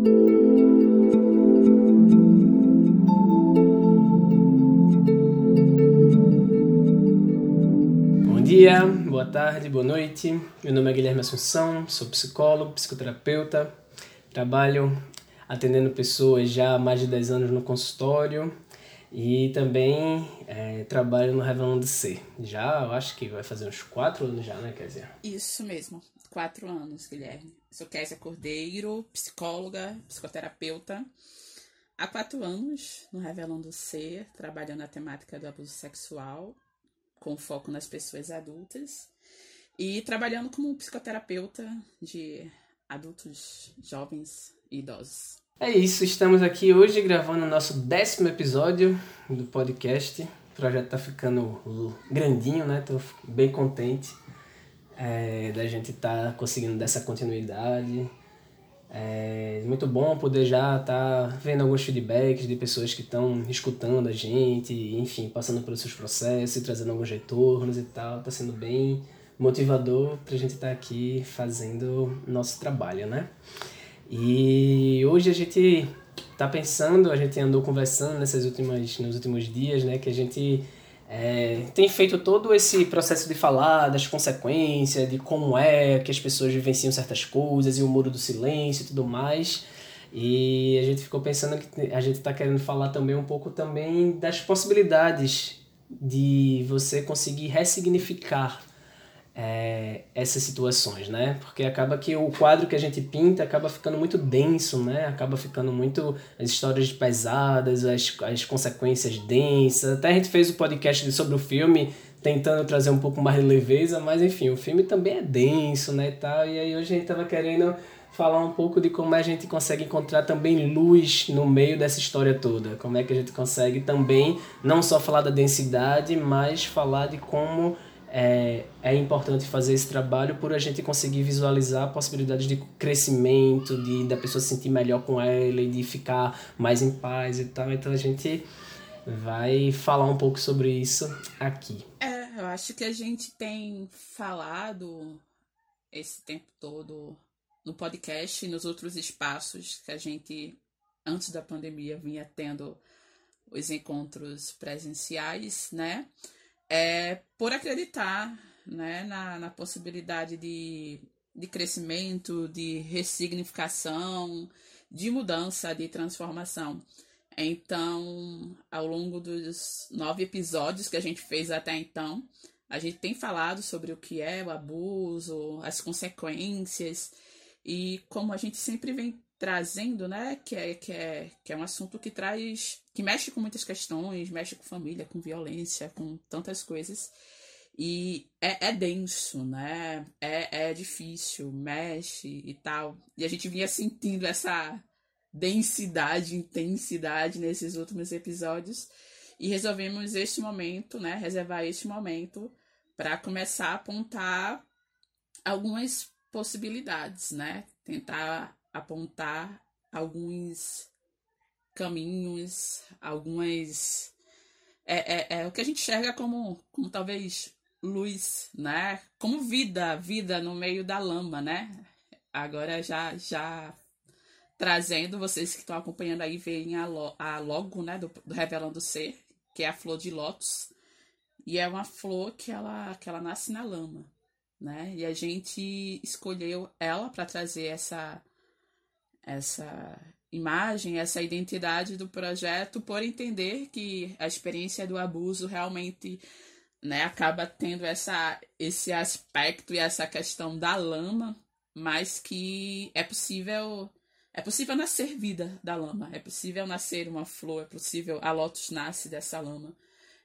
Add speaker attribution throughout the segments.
Speaker 1: Bom dia, boa tarde, boa noite. Meu nome é Guilherme Assunção, sou psicólogo, psicoterapeuta, trabalho atendendo pessoas já há mais de 10 anos no consultório e também é, trabalho no Revelando Ser. Já, eu acho que vai fazer uns 4 anos já, né, Kézia?
Speaker 2: Isso mesmo, 4 anos, Guilherme. Sou Kézia Cordeiro, psicóloga, psicoterapeuta. Há quatro anos no Revelando Ser, trabalhando na temática do abuso sexual, com foco nas pessoas adultas. E trabalhando como psicoterapeuta de adultos, jovens e idosos.
Speaker 1: É isso, estamos aqui hoje gravando o nosso décimo episódio do podcast. O projeto tá ficando grandinho, né? Tô bem contente é, da gente estar tá conseguindo dessa continuidade. É muito bom poder já estar tá vendo alguns feedbacks de pessoas que estão escutando a gente, enfim, passando pelos seus processos trazendo alguns retornos e tal. Tá sendo bem motivador para a gente estar tá aqui fazendo nosso trabalho, né? E hoje a gente tá pensando, a gente andou conversando nessas últimas, nos últimos dias, né, que a gente é, tem feito todo esse processo de falar das consequências, de como é que as pessoas vivenciam certas coisas e o muro do silêncio e tudo mais. E a gente ficou pensando que a gente está querendo falar também um pouco também das possibilidades de você conseguir ressignificar é, essas situações, né? Porque acaba que o quadro que a gente pinta acaba ficando muito denso, né? Acaba ficando muito as histórias pesadas, as, as consequências densas. Até a gente fez o um podcast sobre o filme tentando trazer um pouco mais de leveza, mas enfim, o filme também é denso, né, e tal. E aí hoje a gente tava querendo falar um pouco de como a gente consegue encontrar também luz no meio dessa história toda. Como é que a gente consegue também não só falar da densidade, mas falar de como é, é importante fazer esse trabalho por a gente conseguir visualizar possibilidades de crescimento, de da pessoa se sentir melhor com ela e de ficar mais em paz e tal. Então a gente vai falar um pouco sobre isso aqui.
Speaker 2: É, eu acho que a gente tem falado esse tempo todo no podcast e nos outros espaços que a gente, antes da pandemia, vinha tendo os encontros presenciais, né? É por acreditar né, na, na possibilidade de, de crescimento, de ressignificação, de mudança, de transformação. Então, ao longo dos nove episódios que a gente fez até então, a gente tem falado sobre o que é o abuso, as consequências e como a gente sempre vem trazendo, né, que é, que é, que é um assunto que traz, que mexe com muitas questões, mexe com família, com violência, com tantas coisas. E é, é denso, né? É, é difícil, mexe e tal. E a gente vinha sentindo essa densidade, intensidade nesses últimos episódios. E resolvemos este momento, né? Reservar este momento para começar a apontar algumas possibilidades, né? Tentar apontar alguns caminhos, algumas. É, é, é o que a gente enxerga como, como talvez luz, né? Como vida, vida no meio da lama, né? Agora já já trazendo vocês que estão acompanhando aí veem a, lo, a logo, né, do, do Revelando Ser, que é a flor de lótus. E é uma flor que ela que ela nasce na lama, né? E a gente escolheu ela para trazer essa essa imagem, essa identidade do projeto, por entender que a experiência do abuso realmente né, acaba tendo essa, esse aspecto e essa questão da lama, mas que é possível é possível nascer vida da lama, é possível nascer uma flor, é possível a lótus nasce dessa lama.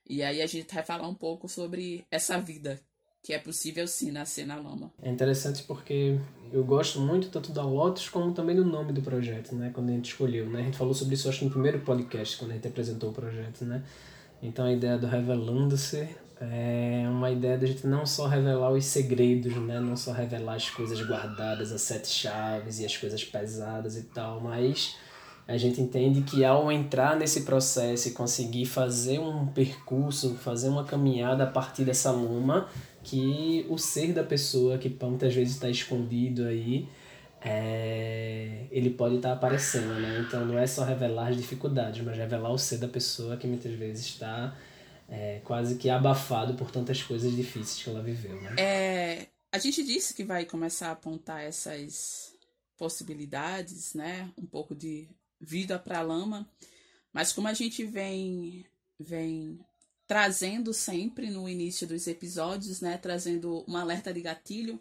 Speaker 2: E aí a gente vai falar um pouco sobre essa vida que é possível sim nascer na lama.
Speaker 1: É interessante porque eu gosto muito tanto da Lotus como também do nome do projeto, né? Quando a gente escolheu, né? A gente falou sobre isso acho no primeiro podcast quando a gente apresentou o projeto, né? Então a ideia do revelando-se é uma ideia da gente não só revelar os segredos, né? Não só revelar as coisas guardadas, as sete chaves e as coisas pesadas e tal, mas a gente entende que ao entrar nesse processo e conseguir fazer um percurso, fazer uma caminhada a partir dessa lama, que o ser da pessoa, que muitas vezes está escondido aí, é, ele pode estar tá aparecendo, né? Então não é só revelar as dificuldades, mas revelar o ser da pessoa que muitas vezes está é, quase que abafado por tantas coisas difíceis que ela viveu, né?
Speaker 2: É, a gente disse que vai começar a apontar essas possibilidades, né? Um pouco de vida para a lama, mas como a gente vem vem trazendo sempre no início dos episódios, né, trazendo um alerta de gatilho,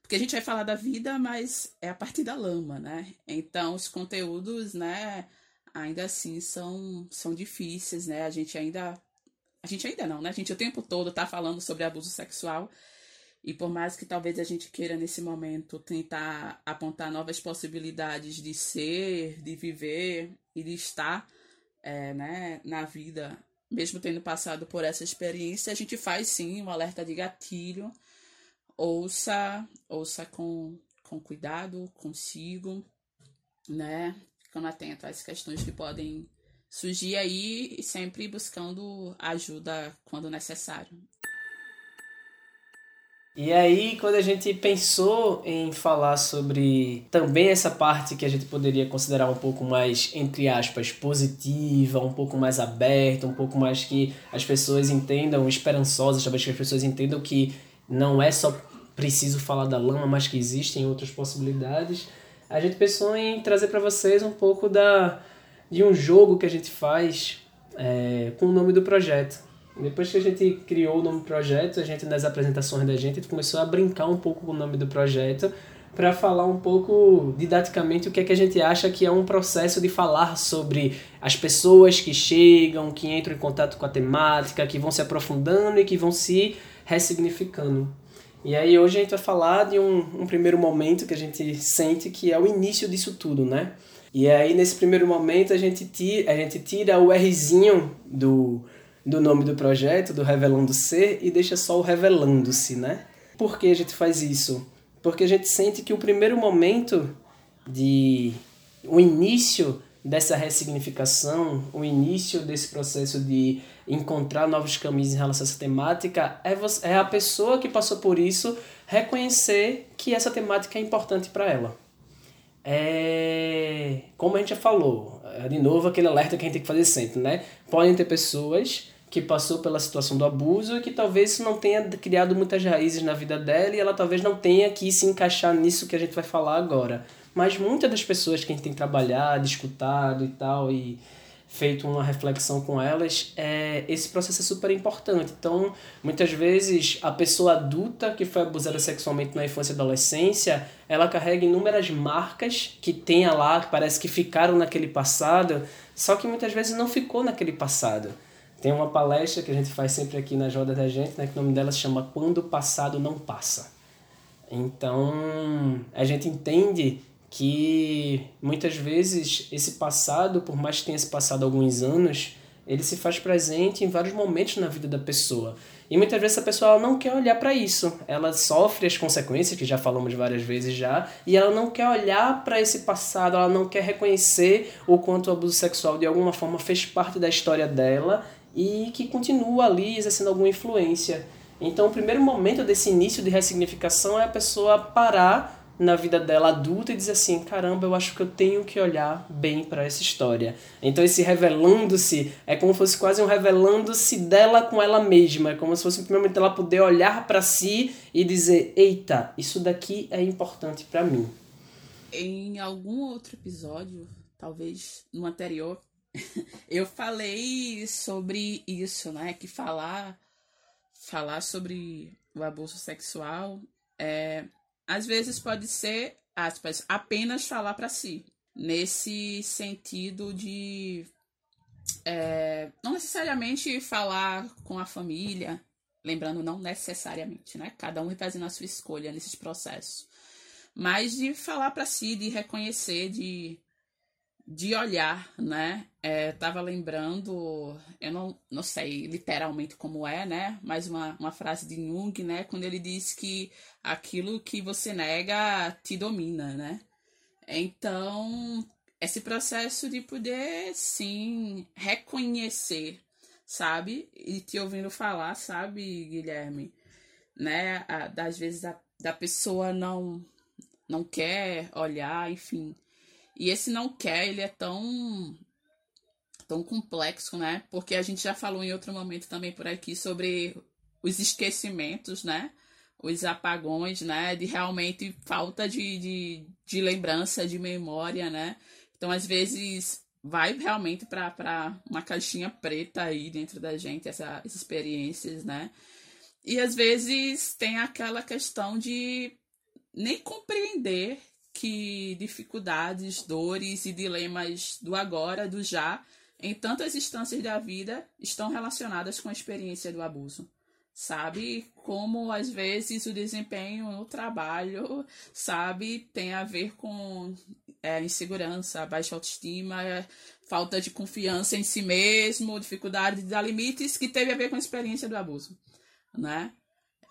Speaker 2: porque a gente vai falar da vida, mas é a partir da lama, né? Então os conteúdos, né, ainda assim são são difíceis, né? A gente ainda a gente ainda não, né? A gente o tempo todo tá falando sobre abuso sexual. E por mais que talvez a gente queira nesse momento tentar apontar novas possibilidades de ser, de viver e de estar é, né, na vida mesmo tendo passado por essa experiência, a gente faz sim um alerta de gatilho. Ouça, ouça com, com cuidado consigo, né? Ficando atento às questões que podem surgir aí e sempre buscando ajuda quando necessário.
Speaker 1: E aí, quando a gente pensou em falar sobre também essa parte que a gente poderia considerar um pouco mais, entre aspas, positiva, um pouco mais aberta, um pouco mais que as pessoas entendam, esperançosas, talvez que as pessoas entendam que não é só preciso falar da lama, mas que existem outras possibilidades, a gente pensou em trazer para vocês um pouco da, de um jogo que a gente faz é, com o nome do projeto. Depois que a gente criou o nome do projeto, a gente nas apresentações da gente, começou a brincar um pouco com o nome do projeto para falar um pouco didaticamente o que é que a gente acha que é um processo de falar sobre as pessoas que chegam, que entram em contato com a temática, que vão se aprofundando e que vão se ressignificando. E aí hoje a gente vai falar de um, um primeiro momento que a gente sente que é o início disso tudo, né? E aí nesse primeiro momento a gente tira, a gente tira o Rzinho do do nome do projeto, do Revelando Ser, e deixa só o Revelando-se, né? Por que a gente faz isso? Porque a gente sente que o primeiro momento de. o início dessa ressignificação, o início desse processo de encontrar novos caminhos em relação a essa temática, é, você, é a pessoa que passou por isso reconhecer que essa temática é importante para ela. É, como a gente já falou, é, de novo aquele alerta que a gente tem que fazer sempre, né? Podem ter pessoas que passou pela situação do abuso e que talvez isso não tenha criado muitas raízes na vida dela e ela talvez não tenha que se encaixar nisso que a gente vai falar agora. Mas muitas das pessoas que a gente tem trabalhado, escutado e tal, e feito uma reflexão com elas, é, esse processo é super importante. Então, muitas vezes, a pessoa adulta que foi abusada sexualmente na infância e adolescência, ela carrega inúmeras marcas que tenha lá, que parece que ficaram naquele passado, só que muitas vezes não ficou naquele passado. Tem uma palestra que a gente faz sempre aqui na Joda da Gente, né, que o nome dela se chama Quando o Passado Não Passa. Então, a gente entende que muitas vezes esse passado, por mais que tenha se passado alguns anos, ele se faz presente em vários momentos na vida da pessoa. E muitas vezes a pessoa não quer olhar para isso. Ela sofre as consequências, que já falamos várias vezes já, e ela não quer olhar para esse passado, ela não quer reconhecer o quanto o abuso sexual de alguma forma fez parte da história dela e que continua ali exercendo alguma influência. Então, o primeiro momento desse início de ressignificação é a pessoa parar na vida dela adulta e dizer assim: caramba, eu acho que eu tenho que olhar bem para essa história. Então, esse revelando-se é como se fosse quase um revelando-se dela com ela mesma. É como se fosse primeiro momento ela poder olhar para si e dizer: eita, isso daqui é importante para mim.
Speaker 2: Em algum outro episódio, talvez no anterior, eu falei sobre isso, né? Que falar, falar sobre o abuso sexual é, às vezes pode ser, aspas, apenas falar para si. Nesse sentido de é, não necessariamente falar com a família, lembrando, não necessariamente, né? Cada um vai fazendo a sua escolha nesses processos. Mas de falar para si, de reconhecer, de de olhar, né? É, tava lembrando, eu não, não sei literalmente como é, né? Mas uma, uma frase de Jung, né? Quando ele diz que aquilo que você nega te domina, né? Então, esse processo de poder, sim, reconhecer, sabe? E te ouvindo falar, sabe, Guilherme? Né? Das vezes da, da pessoa não não quer olhar, enfim. E esse não quer, ele é tão tão complexo, né? Porque a gente já falou em outro momento também por aqui sobre os esquecimentos, né? Os apagões, né? De realmente falta de, de, de lembrança, de memória, né? Então, às vezes, vai realmente para uma caixinha preta aí dentro da gente, essa, essas experiências, né? E às vezes tem aquela questão de nem compreender que dificuldades, dores e dilemas do agora, do já, em tantas instâncias da vida estão relacionadas com a experiência do abuso. Sabe? Como às vezes o desempenho no trabalho, sabe, tem a ver com é, insegurança, baixa autoestima, falta de confiança em si mesmo, dificuldade de dar limites, que teve a ver com a experiência do abuso, né?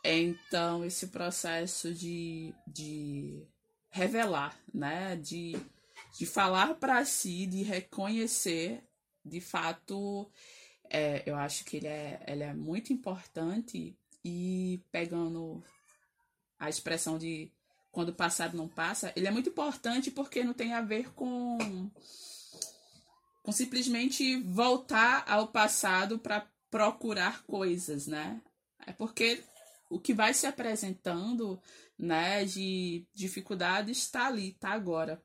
Speaker 2: Então, esse processo de, de revelar, né? De, de falar para si, de reconhecer de fato, é, eu acho que ele é, ele é muito importante e pegando a expressão de quando o passado não passa, ele é muito importante porque não tem a ver com, com simplesmente voltar ao passado para procurar coisas, né? É porque o que vai se apresentando, né, de dificuldades está ali, está agora,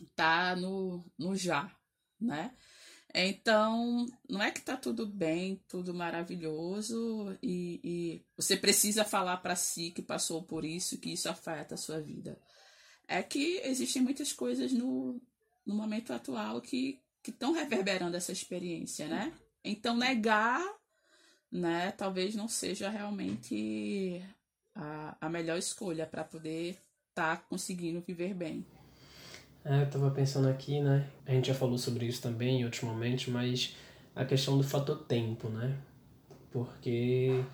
Speaker 2: está no, no já, né? Então, não é que tá tudo bem, tudo maravilhoso e, e você precisa falar para si que passou por isso, que isso afeta a sua vida. É que existem muitas coisas no, no momento atual que estão reverberando essa experiência, né? Então, negar, né, talvez não seja realmente a, a melhor escolha para poder estar tá conseguindo viver bem.
Speaker 1: É, eu tava pensando aqui, né? A gente já falou sobre isso também em outros momentos, mas a questão do fator tempo, né? Porque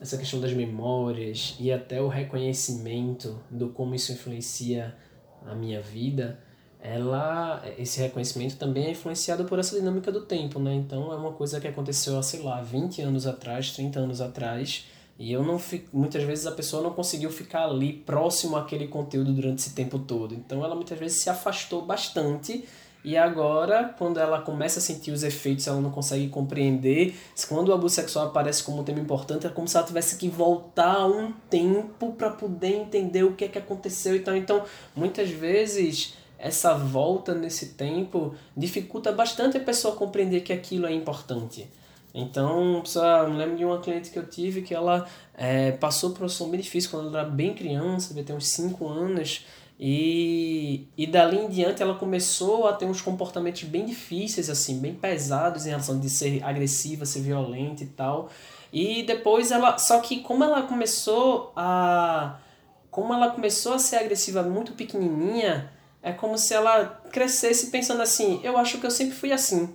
Speaker 1: essa questão das memórias e até o reconhecimento do como isso influencia a minha vida, ela esse reconhecimento também é influenciado por essa dinâmica do tempo, né? Então é uma coisa que aconteceu, sei lá, 20 anos atrás, 30 anos atrás, e eu não fico, muitas vezes a pessoa não conseguiu ficar ali próximo àquele conteúdo durante esse tempo todo. Então ela muitas vezes se afastou bastante e agora, quando ela começa a sentir os efeitos, ela não consegue compreender. Quando o abuso sexual aparece como um tema importante, é como se ela tivesse que voltar um tempo para poder entender o que é que aconteceu e tal. Então, muitas vezes essa volta nesse tempo dificulta bastante a pessoa compreender que aquilo é importante. Então, só me lembro de uma cliente que eu tive que ela é, passou por um som bem difícil quando ela era bem criança, devia ter uns 5 anos, e, e dali em diante ela começou a ter uns comportamentos bem difíceis, assim, bem pesados em relação de ser agressiva, ser violenta e tal. E depois ela. Só que como ela começou a. Como ela começou a ser agressiva muito pequenininha, é como se ela crescesse pensando assim: eu acho que eu sempre fui assim.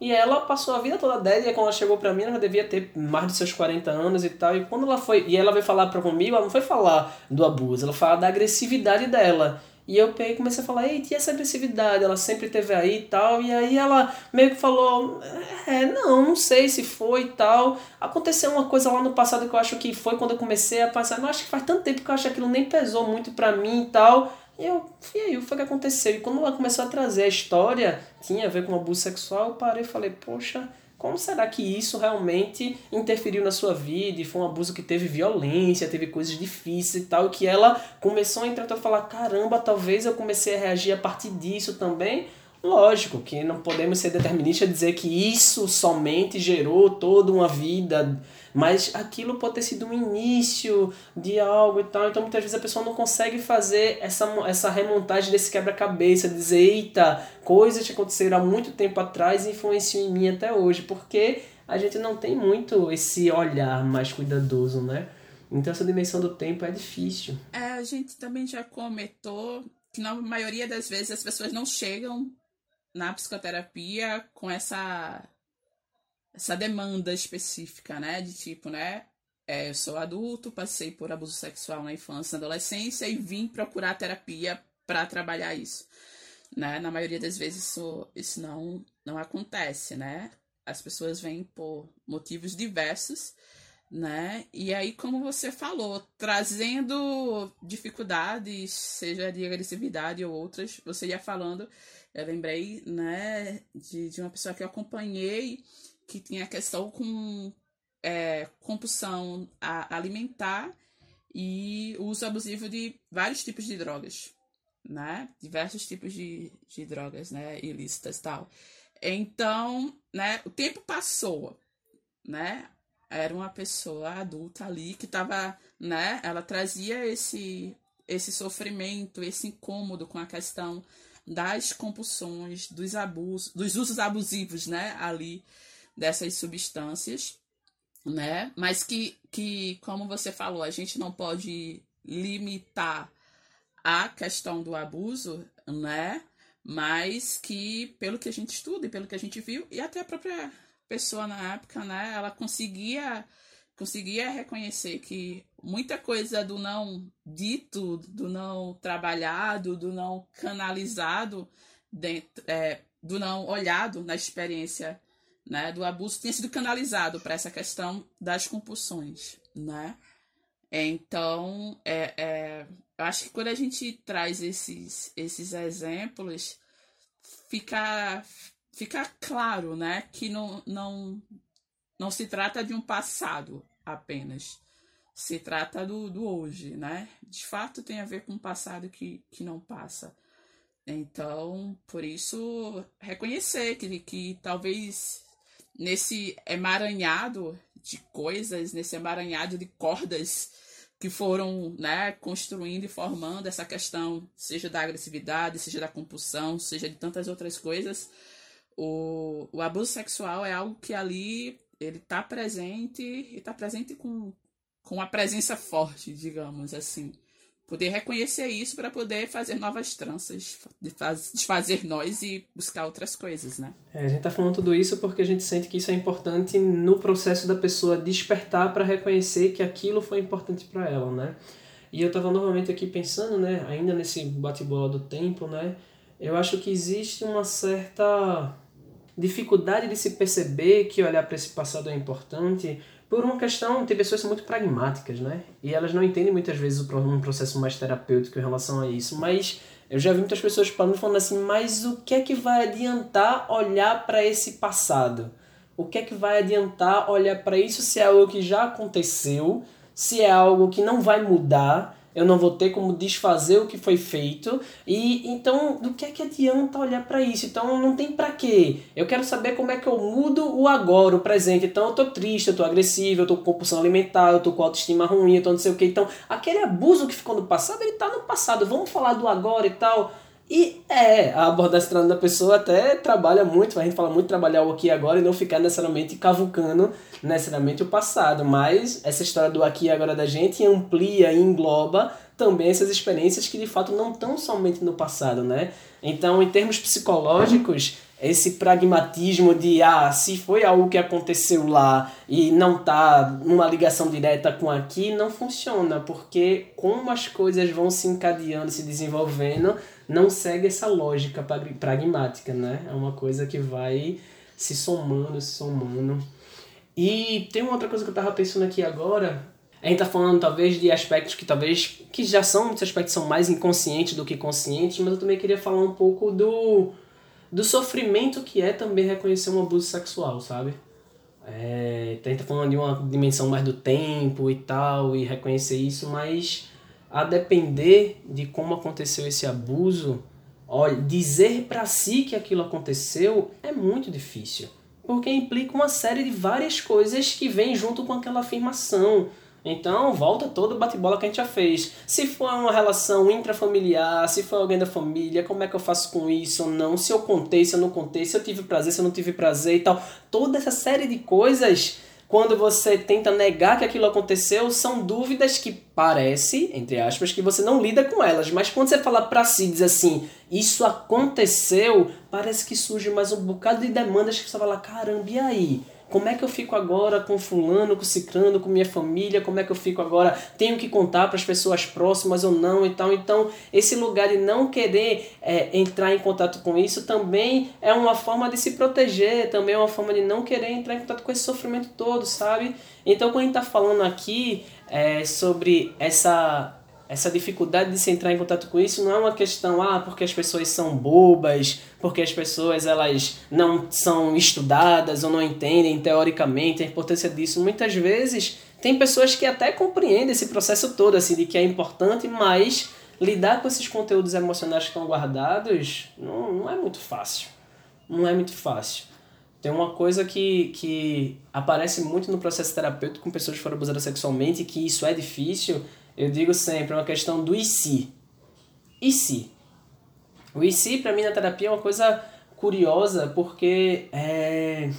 Speaker 1: E ela passou a vida toda dela, e quando ela chegou pra mim, ela já devia ter mais de seus 40 anos e tal. E quando ela foi. E ela veio falar pra comigo, ela não foi falar do abuso, ela fala da agressividade dela. E eu peguei comecei a falar, eita, e essa agressividade? Ela sempre teve aí e tal. E aí ela meio que falou, é, não, não sei se foi e tal. Aconteceu uma coisa lá no passado que eu acho que foi quando eu comecei a passar. Não, acho que faz tanto tempo que eu acho que aquilo nem pesou muito pra mim e tal. E eu, e aí, o que aconteceu? E quando ela começou a trazer a história, tinha a ver com abuso sexual, eu parei e falei, poxa, como será que isso realmente interferiu na sua vida? E foi um abuso que teve violência, teve coisas difíceis e tal, que ela começou a entrar e falar, caramba, talvez eu comecei a reagir a partir disso também. Lógico que não podemos ser deterministas e dizer que isso somente gerou toda uma vida mas aquilo pode ter sido um início de algo e tal. Então muitas vezes a pessoa não consegue fazer essa, essa remontagem desse quebra-cabeça, dizer, eita, coisas que aconteceram há muito tempo atrás influenciam em mim até hoje, porque a gente não tem muito esse olhar mais cuidadoso, né? Então essa dimensão do tempo é difícil.
Speaker 2: É, a gente também já comentou que na maioria das vezes as pessoas não chegam na psicoterapia com essa essa demanda específica, né? De tipo, né? É, eu sou adulto, passei por abuso sexual na infância, na adolescência e vim procurar terapia para trabalhar isso. Né? Na maioria das vezes isso, isso não, não acontece, né? As pessoas vêm por motivos diversos, né? E aí, como você falou, trazendo dificuldades, seja de agressividade ou outras, você ia falando, eu lembrei, né, de, de uma pessoa que eu acompanhei que tinha questão com é, compulsão alimentar e uso abusivo de vários tipos de drogas, né? Diversos tipos de, de drogas, né? Ilícitas tal. Então, né? O tempo passou, né? era uma pessoa adulta ali que estava, né? Ela trazia esse esse sofrimento, esse incômodo com a questão das compulsões, dos abusos, dos usos abusivos, né? Ali dessas substâncias, né? Mas que, que, como você falou, a gente não pode limitar a questão do abuso, né? Mas que, pelo que a gente estuda e pelo que a gente viu, e até a própria pessoa na época, né, ela conseguia conseguia reconhecer que muita coisa do não dito, do não trabalhado, do não canalizado, dentro, é, do não olhado na experiência né, do abuso tinha sido canalizado para essa questão das compulsões, né? Então, é, é, eu acho que quando a gente traz esses, esses exemplos, fica, fica claro, né, que não, não, não se trata de um passado apenas. Se trata do, do hoje, né? De fato tem a ver com um passado que, que não passa. Então, por isso, reconhecer que, que talvez nesse emaranhado de coisas, nesse emaranhado de cordas que foram né, construindo e formando essa questão, seja da agressividade, seja da compulsão, seja de tantas outras coisas, o, o abuso sexual é algo que ali ele está presente e está presente com, com uma presença forte, digamos assim. Poder reconhecer isso para poder fazer novas tranças, desfazer nós e buscar outras coisas, né?
Speaker 1: É, a gente está falando tudo isso porque a gente sente que isso é importante no processo da pessoa despertar para reconhecer que aquilo foi importante para ela, né? E eu estava novamente aqui pensando, né, ainda nesse bate-bola do tempo, né? Eu acho que existe uma certa dificuldade de se perceber que olhar para esse passado é importante por uma questão, tem pessoas muito pragmáticas, né? E elas não entendem muitas vezes um processo mais terapêutico em relação a isso, mas eu já vi muitas pessoas falando, falando assim, mas o que é que vai adiantar olhar para esse passado? O que é que vai adiantar olhar para isso se é algo que já aconteceu, se é algo que não vai mudar? Eu não vou ter como desfazer o que foi feito. E então, do que é que adianta olhar para isso? Então, não tem para quê. Eu quero saber como é que eu mudo o agora, o presente. Então, eu tô triste, eu tô agressivo, eu tô com compulsão alimentar, eu tô com autoestima ruim, eu tô não sei o que. Então, aquele abuso que ficou no passado, ele tá no passado. Vamos falar do agora e tal. E é, a abordagem da pessoa até trabalha muito, a gente fala muito trabalhar o aqui e agora e não ficar necessariamente cavucando necessariamente o passado, mas essa história do aqui e agora da gente amplia e engloba também essas experiências que de fato não estão somente no passado, né? Então, em termos psicológicos, esse pragmatismo de ah, se foi algo que aconteceu lá e não tá numa ligação direta com aqui, não funciona, porque como as coisas vão se encadeando, se desenvolvendo, não segue essa lógica pragmática, né? É uma coisa que vai se somando, se somando. E tem uma outra coisa que eu tava pensando aqui agora. A gente tá falando talvez de aspectos que talvez que já são muitos aspectos são mais inconscientes do que conscientes, mas eu também queria falar um pouco do do sofrimento que é também reconhecer um abuso sexual, sabe? É, a gente tá falando de uma dimensão mais do tempo e tal, e reconhecer isso, mas a depender de como aconteceu esse abuso, olha, dizer para si que aquilo aconteceu é muito difícil, porque implica uma série de várias coisas que vêm junto com aquela afirmação. Então, volta todo o bate-bola que a gente já fez. Se for uma relação intrafamiliar, se for alguém da família, como é que eu faço com isso ou não? Se eu contei, se eu não contei, se eu tive prazer, se eu não tive prazer e tal. Toda essa série de coisas quando você tenta negar que aquilo aconteceu, são dúvidas que parece, entre aspas, que você não lida com elas. Mas quando você fala para si, diz assim, isso aconteceu, parece que surge mais um bocado de demandas que você fala, caramba, e aí? Como é que eu fico agora com fulano, com cicrano, com minha família, como é que eu fico agora, tenho que contar para as pessoas próximas ou não e tal. Então, esse lugar de não querer é, entrar em contato com isso também é uma forma de se proteger, também é uma forma de não querer entrar em contato com esse sofrimento todo, sabe? Então, quando a gente está falando aqui é, sobre essa essa dificuldade de se entrar em contato com isso não é uma questão, ah, porque as pessoas são bobas, porque as pessoas elas não são estudadas ou não entendem teoricamente a importância disso. Muitas vezes tem pessoas que até compreendem esse processo todo, assim, de que é importante, mas lidar com esses conteúdos emocionais que estão guardados não, não é muito fácil. Não é muito fácil. Tem uma coisa que, que aparece muito no processo terapêutico com pessoas que foram abusadas sexualmente, que isso é difícil, eu digo sempre, é uma questão do e se. E se? O e se, para mim, na terapia é uma coisa curiosa, porque é...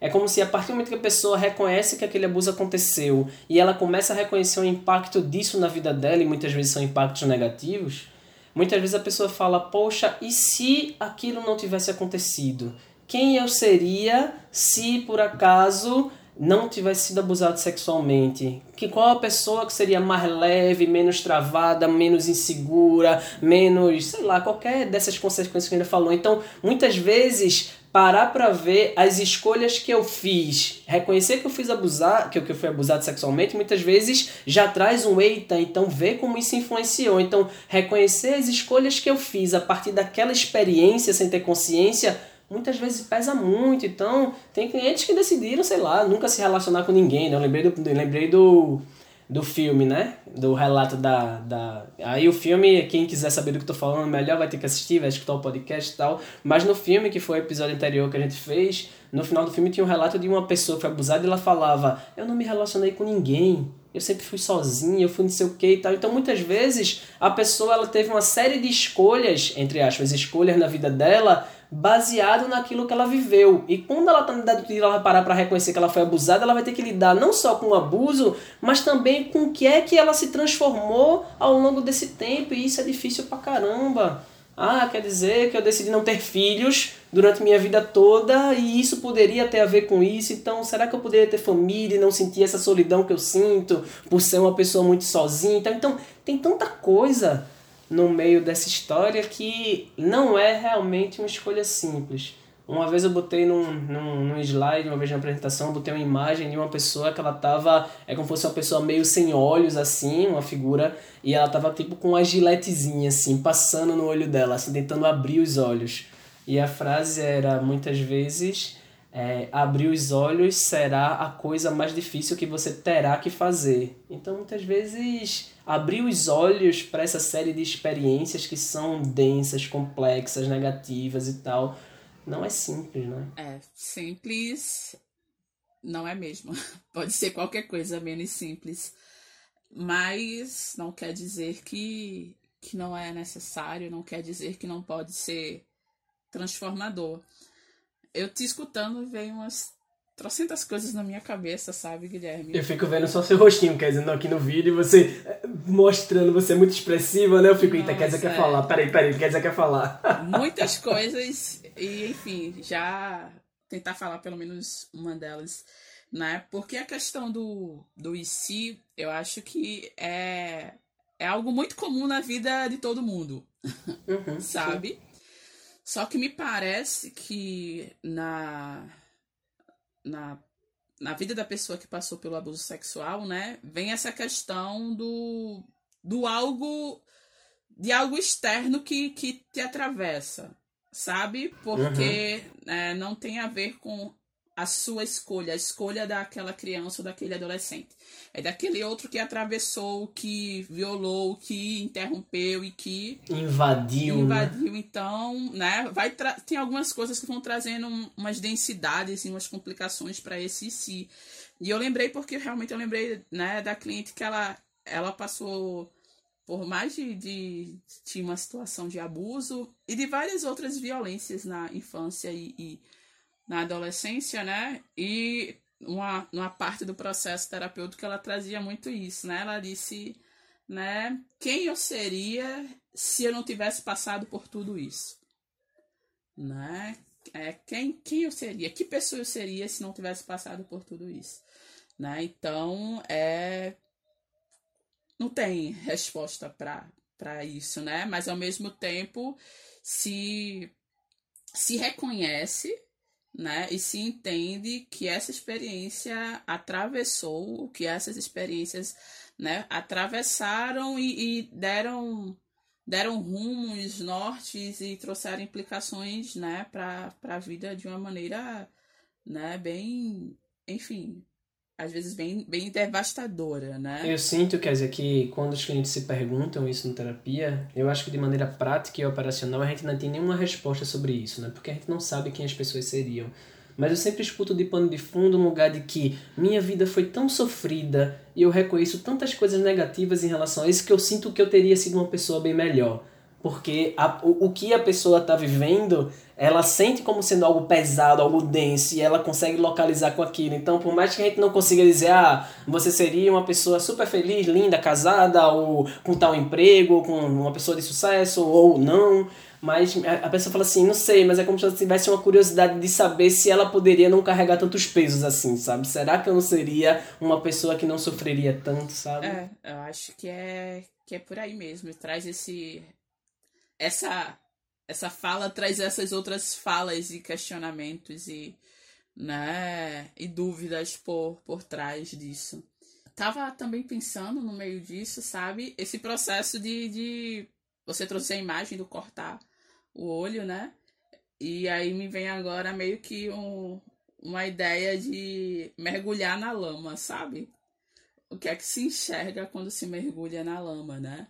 Speaker 1: É como se a partir do momento que a pessoa reconhece que aquele abuso aconteceu e ela começa a reconhecer o impacto disso na vida dela, e muitas vezes são impactos negativos, muitas vezes a pessoa fala: Poxa, e se aquilo não tivesse acontecido? Quem eu seria se por acaso não tivesse sido abusado sexualmente? Que qual a pessoa que seria mais leve, menos travada, menos insegura, menos, sei lá, qualquer dessas consequências que gente falou. Então, muitas vezes parar para ver as escolhas que eu fiz, reconhecer que eu fiz abusar, que eu, que eu fui abusado sexualmente, muitas vezes já traz um eita, então ver como isso influenciou. Então, reconhecer as escolhas que eu fiz a partir daquela experiência sem ter consciência muitas vezes pesa muito. Então, tem clientes que decidiram, sei lá, nunca se relacionar com ninguém. Né? Eu lembrei do, lembrei do, do filme, né? Do relato da, da. Aí o filme, quem quiser saber do que eu tô falando, melhor vai ter que assistir, vai escutar o podcast e tal. Mas no filme, que foi o episódio anterior que a gente fez, no final do filme tinha um relato de uma pessoa que foi abusada e ela falava: Eu não me relacionei com ninguém. Eu sempre fui sozinha, eu fui não sei o que e tal. Então, muitas vezes, a pessoa ela teve uma série de escolhas, entre aspas, escolhas na vida dela, baseado naquilo que ela viveu. E quando ela está ela vai parar para reconhecer que ela foi abusada, ela vai ter que lidar não só com o abuso, mas também com o que é que ela se transformou ao longo desse tempo. E isso é difícil pra caramba. Ah, quer dizer que eu decidi não ter filhos durante minha vida toda e isso poderia ter a ver com isso. Então, será que eu poderia ter família e não sentir essa solidão que eu sinto por ser uma pessoa muito sozinha? Então, então tem tanta coisa no meio dessa história que não é realmente uma escolha simples. Uma vez eu botei num, num, num slide, uma vez na apresentação, eu botei uma imagem de uma pessoa que ela tava, é como se fosse uma pessoa meio sem olhos, assim, uma figura, e ela tava tipo com uma giletezinha, assim, passando no olho dela, assim, tentando abrir os olhos. E a frase era, muitas vezes, é, abrir os olhos será a coisa mais difícil que você terá que fazer. Então, muitas vezes, abrir os olhos para essa série de experiências que são densas, complexas, negativas e tal, não é simples, né?
Speaker 2: É, simples não é mesmo. Pode ser qualquer coisa menos simples. Mas não quer dizer que, que não é necessário, não quer dizer que não pode ser transformador eu te escutando, vem umas trocentas coisas na minha cabeça, sabe, Guilherme?
Speaker 1: Eu fico vendo só seu rostinho, quer dizer, aqui no vídeo, você eh, mostrando, você é muito expressiva, né? Eu fico, eita, quer dizer, quer é. falar, peraí, peraí, quer dizer, quer falar.
Speaker 2: Muitas coisas, e enfim, já tentar falar pelo menos uma delas, né? Porque a questão do, do si, eu acho que é, é algo muito comum na vida de todo mundo, uhum, sabe? Sim. Só que me parece que na, na, na vida da pessoa que passou pelo abuso sexual, né, vem essa questão do, do algo de algo externo que, que te atravessa, sabe? Porque uhum. é, não tem a ver com a sua escolha, a escolha daquela criança ou daquele adolescente. É daquele outro que atravessou, que violou, que interrompeu e que
Speaker 1: invadiu.
Speaker 2: Né? Invadiu, né? então, né? Vai tem algumas coisas que vão trazendo umas densidades e umas complicações para esse si. E eu lembrei porque realmente eu lembrei, né, da cliente que ela ela passou por mais de, de tinha uma situação de abuso e de várias outras violências na infância e, e na adolescência, né? E uma, uma parte do processo terapêutico ela trazia muito isso, né? Ela disse, né? Quem eu seria se eu não tivesse passado por tudo isso, né? é, quem, quem eu seria? Que pessoa eu seria se não tivesse passado por tudo isso? Né? Então, é, não tem resposta para isso, né? Mas ao mesmo tempo se se reconhece, né? E se entende que essa experiência atravessou, que essas experiências, né, atravessaram e, e deram deram rumos, nortes e trouxeram implicações, né, para a vida de uma maneira, né, bem, enfim, às vezes bem, bem devastadora, né?
Speaker 1: Eu sinto, quer dizer, que quando os clientes se perguntam isso na terapia, eu acho que de maneira prática e operacional a gente não tem nenhuma resposta sobre isso, né? Porque a gente não sabe quem as pessoas seriam. Mas eu sempre escuto de pano de fundo um lugar de que minha vida foi tão sofrida e eu reconheço tantas coisas negativas em relação a isso que eu sinto que eu teria sido uma pessoa bem melhor. Porque a, o, o que a pessoa está vivendo, ela sente como sendo algo pesado, algo denso, e ela consegue localizar com aquilo. Então, por mais que a gente não consiga dizer, ah, você seria uma pessoa super feliz, linda, casada, ou com tal emprego, com uma pessoa de sucesso, ou não. Mas a pessoa fala assim, não sei, mas é como se ela tivesse uma curiosidade de saber se ela poderia não carregar tantos pesos assim, sabe? Será que eu não seria uma pessoa que não sofreria tanto, sabe?
Speaker 2: É, eu acho que é, que é por aí mesmo. Traz esse, essa essa fala traz essas outras falas e questionamentos e né e dúvidas por por trás disso. Tava também pensando no meio disso sabe? Esse processo de, de você trouxe a imagem do cortar o olho né? E aí me vem agora meio que um, uma ideia de mergulhar na lama sabe? O que é que se enxerga quando se mergulha na lama né?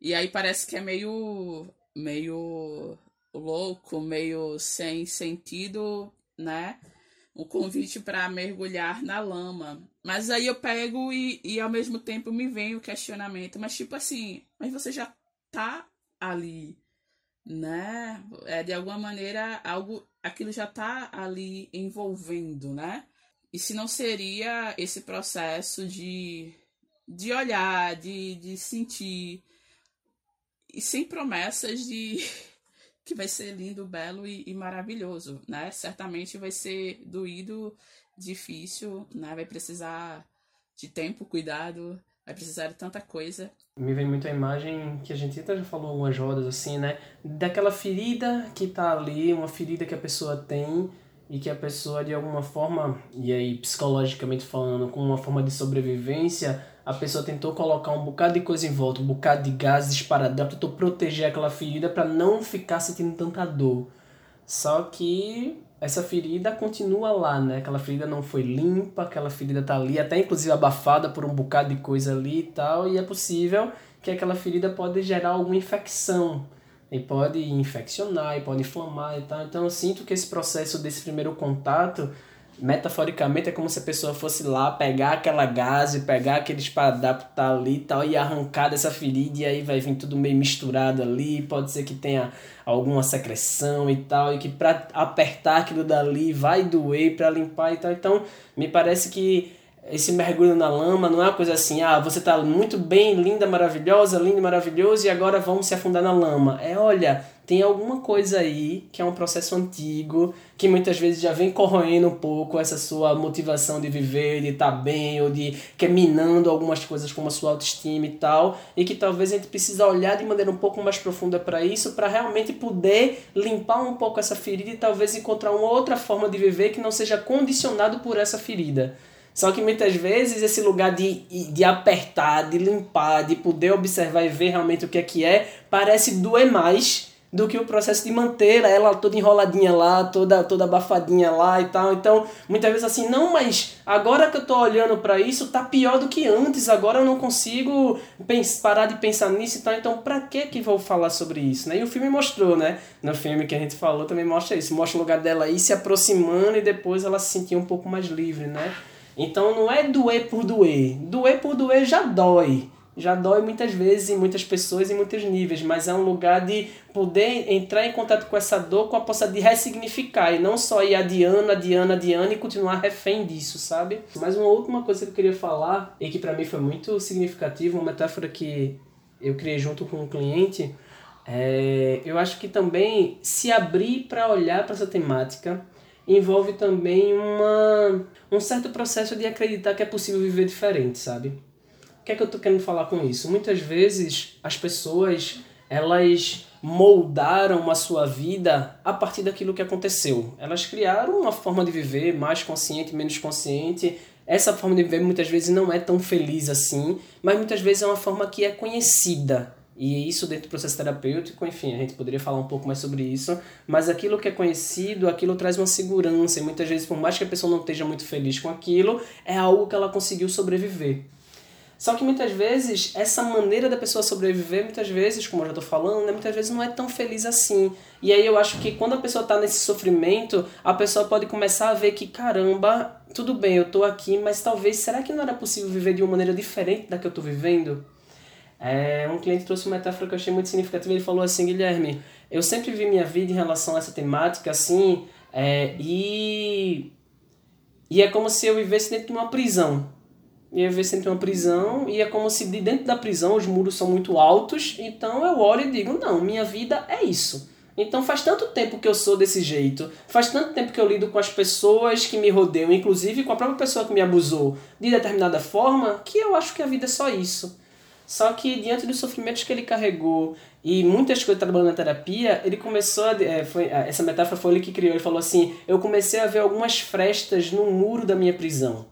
Speaker 2: E aí parece que é meio meio louco, meio sem sentido, né? Um convite para mergulhar na lama. Mas aí eu pego e, e ao mesmo tempo me vem o questionamento. Mas tipo assim, mas você já tá ali, né? É, de alguma maneira, algo, aquilo já tá ali envolvendo, né? E se não seria esse processo de, de olhar, de, de sentir, e sem promessas de que vai ser lindo, belo e, e, maravilhoso, né? Certamente vai ser doído, difícil, né? Vai precisar de tempo, cuidado, vai precisar de tanta coisa.
Speaker 1: Me vem muito a imagem que a gente até já falou algumas rodas assim, né? Daquela ferida que tá ali, uma ferida que a pessoa tem e que a pessoa de alguma forma, e aí psicologicamente falando, com uma forma de sobrevivência, a pessoa tentou colocar um bocado de coisa em volta, um bocado de gás disparado, tentou proteger aquela ferida para não ficar sentindo tanta dor. Só que essa ferida continua lá, né? Aquela ferida não foi limpa, aquela ferida tá ali, até inclusive abafada por um bocado de coisa ali e tal, e é possível que aquela ferida pode gerar alguma infecção. E pode infeccionar, e pode inflamar e tal. Então eu sinto que esse processo desse primeiro contato metaforicamente é como se a pessoa fosse lá pegar aquela gase, pegar aquele esparadrapo que tá ali e tal, e arrancar dessa ferida, e aí vai vir tudo meio misturado ali, pode ser que tenha alguma secreção e tal, e que para apertar aquilo dali vai doer para limpar e tal. Então, me parece que esse mergulho na lama não é uma coisa assim, ah, você tá muito bem, linda, maravilhosa, lindo, maravilhoso, e agora vamos se afundar na lama. É, olha, tem alguma coisa aí que é um processo antigo, que muitas vezes já vem corroendo um pouco essa sua motivação de viver, de estar tá bem, ou de que é minando algumas coisas como a sua autoestima e tal, e que talvez a gente precisa olhar de maneira um pouco mais profunda para isso, para realmente poder limpar um pouco essa ferida e talvez encontrar uma outra forma de viver que não seja condicionado por essa ferida. Só que muitas vezes esse lugar de, de apertar, de limpar, de poder observar e ver realmente o que é que é, parece doer mais do que o processo de manter ela toda enroladinha lá, toda toda abafadinha lá e tal. Então, muitas vezes assim, não, mas agora que eu tô olhando para isso, tá pior do que antes. Agora eu não consigo parar de pensar nisso e tal. Então, para que que vou falar sobre isso, né? E o filme mostrou, né? No filme que a gente falou também mostra isso, mostra o lugar dela aí se aproximando e depois ela se sentir um pouco mais livre, né? Então não é doer por doer. Doer por doer já dói. Já dói muitas vezes em muitas pessoas em muitos níveis, mas é um lugar de poder entrar em contato com essa dor com a possibilidade de ressignificar e não só ir adiando, adiando, adiando e continuar refém disso, sabe? Mas uma última coisa que eu queria falar e que para mim foi muito significativo, uma metáfora que eu criei junto com um cliente, É, eu acho que também se abrir para olhar para essa temática envolve também uma, um certo processo de acreditar que é possível viver diferente, sabe? O que é que eu tô querendo falar com isso? Muitas vezes as pessoas elas moldaram a sua vida a partir daquilo que aconteceu. Elas criaram uma forma de viver mais consciente, menos consciente. Essa forma de viver muitas vezes não é tão feliz assim, mas muitas vezes é uma forma que é conhecida. E isso dentro do processo terapêutico, enfim, a gente poderia falar um pouco mais sobre isso, mas aquilo que é conhecido, aquilo traz uma segurança, e muitas vezes, por mais que a pessoa não esteja muito feliz com aquilo, é algo que ela conseguiu sobreviver. Só que muitas vezes, essa maneira da pessoa sobreviver, muitas vezes, como eu já estou falando, né, muitas vezes não é tão feliz assim. E aí eu acho que quando a pessoa está nesse sofrimento, a pessoa pode começar a ver que, caramba, tudo bem, eu estou aqui, mas talvez, será que não era possível viver de uma maneira diferente da que eu estou vivendo? É, um cliente trouxe uma metáfora que eu achei muito significativa. Ele falou assim: Guilherme, eu sempre vi minha vida em relação a essa temática assim, é, e, e é como se eu vivesse dentro de uma prisão. Ia viver dentro de uma prisão, e é como se de dentro da prisão os muros são muito altos, então eu olho e digo: não, minha vida é isso. Então faz tanto tempo que eu sou desse jeito, faz tanto tempo que eu lido com as pessoas que me rodeiam, inclusive com a própria pessoa que me abusou de determinada forma, que eu acho que a vida é só isso. Só que diante dos sofrimentos que ele carregou e muitas coisas trabalhando na terapia, ele começou a. É, foi, essa metáfora foi ele que criou. Ele falou assim: Eu comecei a ver algumas frestas no muro da minha prisão.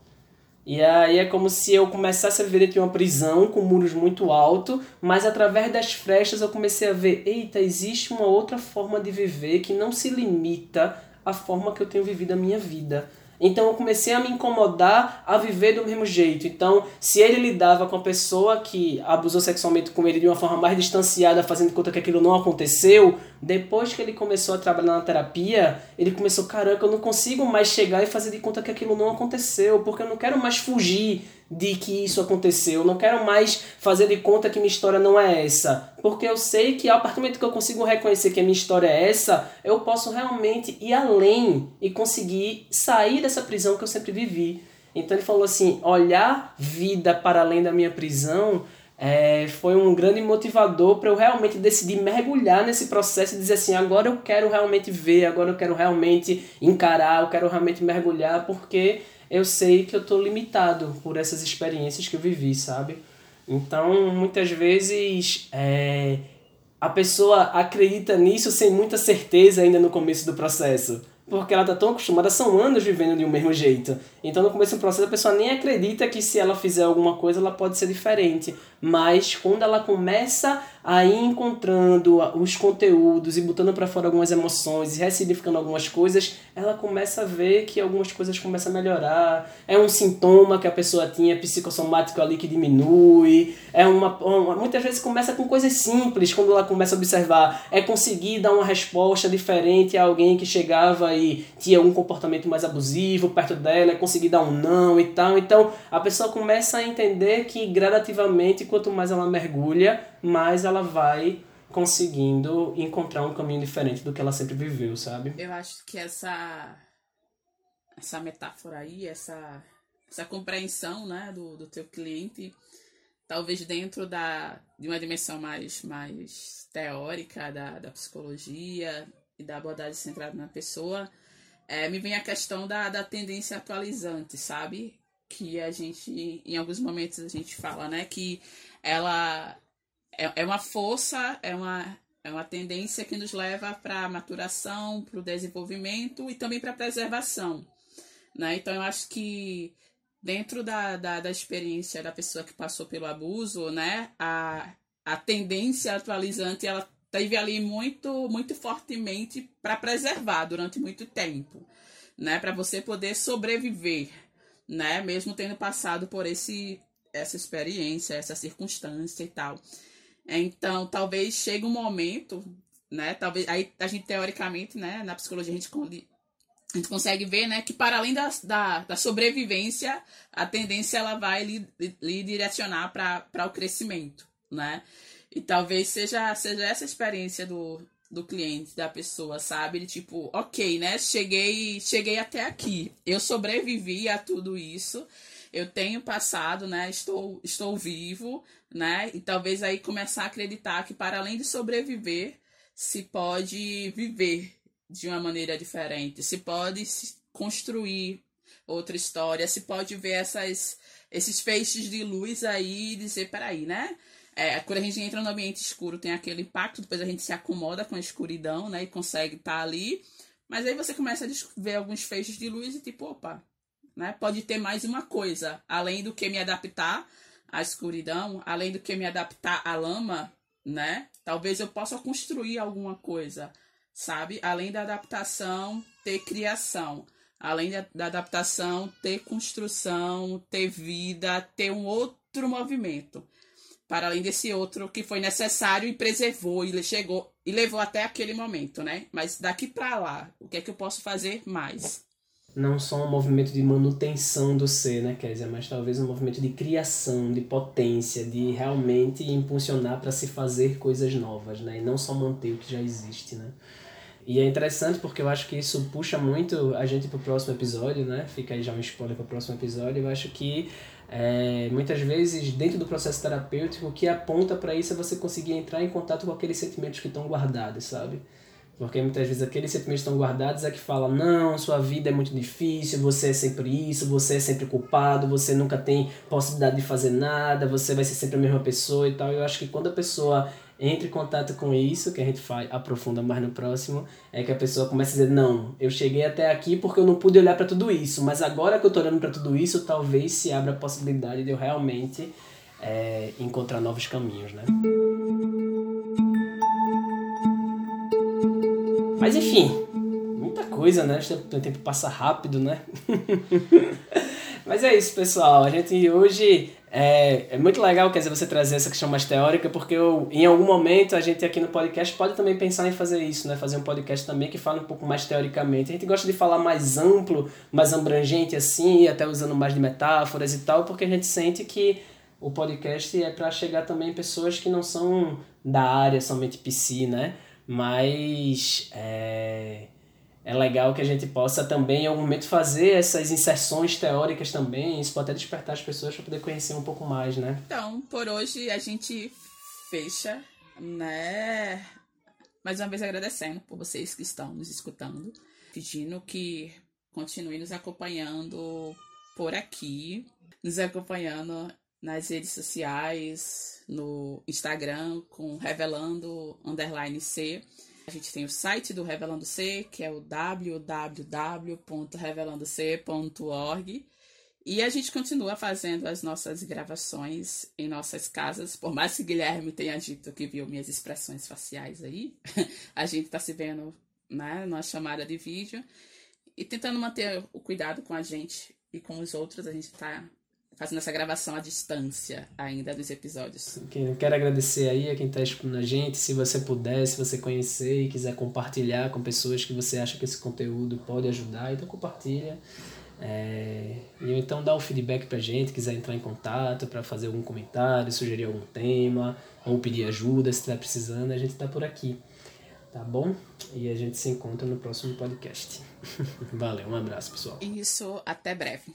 Speaker 1: E aí é como se eu começasse a viver dentro de uma prisão com muros muito altos, mas através das frestas eu comecei a ver: eita, existe uma outra forma de viver que não se limita à forma que eu tenho vivido a minha vida. Então eu comecei a me incomodar a viver do mesmo jeito. Então, se ele lidava com a pessoa que abusou sexualmente com ele de uma forma mais distanciada, fazendo conta que aquilo não aconteceu, depois que ele começou a trabalhar na terapia, ele começou, caraca, eu não consigo mais chegar e fazer de conta que aquilo não aconteceu, porque eu não quero mais fugir de que isso aconteceu. Eu não quero mais fazer de conta que minha história não é essa. Porque eu sei que a partir do momento que eu consigo reconhecer que a minha história é essa, eu posso realmente ir além e conseguir sair dessa prisão que eu sempre vivi. Então ele falou assim: olhar vida para além da minha prisão é, foi um grande motivador para eu realmente decidir mergulhar nesse processo e dizer assim: agora eu quero realmente ver, agora eu quero realmente encarar, eu quero realmente mergulhar, porque eu sei que eu estou limitado por essas experiências que eu vivi, sabe? Então, muitas vezes, é, a pessoa acredita nisso sem muita certeza ainda no começo do processo. Porque ela está tão acostumada, são anos vivendo de um mesmo jeito. Então, no começo do processo, a pessoa nem acredita que se ela fizer alguma coisa, ela pode ser diferente. Mas, quando ela começa aí encontrando os conteúdos e botando para fora algumas emoções e ressignificando algumas coisas, ela começa a ver que algumas coisas começam a melhorar. É um sintoma que a pessoa tinha psicossomático ali que diminui. É uma, uma muitas vezes começa com coisas simples, quando ela começa a observar, é conseguir dar uma resposta diferente a alguém que chegava e tinha algum comportamento mais abusivo perto dela, é conseguir dar um não e tal. Então, a pessoa começa a entender que gradativamente, quanto mais ela mergulha, mais ela vai conseguindo encontrar um caminho diferente do que ela sempre viveu, sabe?
Speaker 2: Eu acho que essa essa metáfora aí, essa essa compreensão, né, do, do teu cliente, talvez dentro da de uma dimensão mais mais teórica da, da psicologia e da abordagem centrada na pessoa, é, me vem a questão da, da tendência atualizante, sabe? Que a gente, em alguns momentos a gente fala, né, que ela é, é uma força, é uma, é uma tendência que nos leva para a maturação, para o desenvolvimento e também para a preservação. Né? Então, eu acho que dentro da, da, da, experiência da pessoa que passou pelo abuso, né, a, a tendência atualizante ela teve ali muito, muito fortemente para preservar durante muito tempo, né, para você poder sobreviver, né, mesmo tendo passado por esse essa experiência, essa circunstância e tal. Então, talvez chegue um momento, né? Talvez aí a gente teoricamente, né, na psicologia a gente, a gente consegue ver, né, que para além da, da, da sobrevivência, a tendência ela vai lhe, lhe direcionar para o crescimento, né? E talvez seja, seja essa experiência do, do cliente, da pessoa, sabe? Ele, tipo, ok, né? Cheguei, cheguei até aqui. Eu sobrevivi a tudo isso. Eu tenho passado, né? Estou, estou vivo, né? E talvez aí começar a acreditar que para além de sobreviver, se pode viver de uma maneira diferente, se pode construir outra história, se pode ver essas, esses feixes de luz aí e dizer, peraí, né? É, quando a gente entra no ambiente escuro, tem aquele impacto, depois a gente se acomoda com a escuridão, né? E consegue estar tá ali. Mas aí você começa a ver alguns feixes de luz e tipo, opa, né? Pode ter mais uma coisa, além do que me adaptar à escuridão, além do que me adaptar à lama, né? Talvez eu possa construir alguma coisa, sabe? Além da adaptação, ter criação. Além da, da adaptação, ter construção, ter vida, ter um outro movimento para além desse outro que foi necessário e preservou e chegou e levou até aquele momento, né? Mas daqui para lá, o que é que eu posso fazer mais?
Speaker 1: Não só um movimento de manutenção do ser, né, Kézia, mas talvez um movimento de criação, de potência, de realmente impulsionar para se fazer coisas novas, né, e não só manter o que já existe, né. E é interessante porque eu acho que isso puxa muito a gente para o próximo episódio, né? Fica aí já um spoiler para o próximo episódio. Eu acho que é, muitas vezes, dentro do processo terapêutico, o que aponta para isso é você conseguir entrar em contato com aqueles sentimentos que estão guardados, sabe? Porque muitas vezes aqueles sentimentos estão guardados é que fala não, sua vida é muito difícil, você é sempre isso, você é sempre culpado, você nunca tem possibilidade de fazer nada, você vai ser sempre a mesma pessoa e tal. Eu acho que quando a pessoa entre em contato com isso, que a gente faz, aprofunda mais no próximo, é que a pessoa começa a dizer, não, eu cheguei até aqui porque eu não pude olhar para tudo isso, mas agora que eu tô olhando para tudo isso, talvez se abra a possibilidade de eu realmente é, encontrar novos caminhos, né? Mas enfim, muita coisa, né? O tempo passa rápido, né? Mas é isso, pessoal. A gente hoje é, é muito legal, quer dizer, você trazer essa questão mais teórica, porque eu, em algum momento a gente aqui no podcast pode também pensar em fazer isso, né? Fazer um podcast também que fale um pouco mais teoricamente. A gente gosta de falar mais amplo, mais abrangente assim, até usando mais de metáforas e tal, porque a gente sente que o podcast é para chegar também em pessoas que não são da área somente PC, né? Mas é, é legal que a gente possa também, em algum momento, fazer essas inserções teóricas também. Isso pode até despertar as pessoas para poder conhecer um pouco mais, né?
Speaker 2: Então, por hoje a gente fecha, né? Mais uma vez agradecendo por vocês que estão nos escutando, pedindo que continuem nos acompanhando por aqui, nos acompanhando nas redes sociais, no Instagram com revelando underline C a gente tem o site do Revelando C, que é o www.revelandoc.org. E a gente continua fazendo as nossas gravações em nossas casas. Por mais que Guilherme tenha dito que viu minhas expressões faciais aí, a gente está se vendo né, numa chamada de vídeo e tentando manter o cuidado com a gente e com os outros. A gente está fazendo essa gravação à distância ainda dos episódios.
Speaker 1: Quero agradecer aí a quem está escutando a gente. Se você puder, se você conhecer e quiser compartilhar com pessoas que você acha que esse conteúdo pode ajudar, então compartilha. É... E então dá um feedback pra gente, quiser entrar em contato para fazer algum comentário, sugerir algum tema, ou pedir ajuda se estiver precisando, a gente está por aqui. Tá bom? E a gente se encontra no próximo podcast. Valeu, um abraço, pessoal.
Speaker 2: Isso, até breve.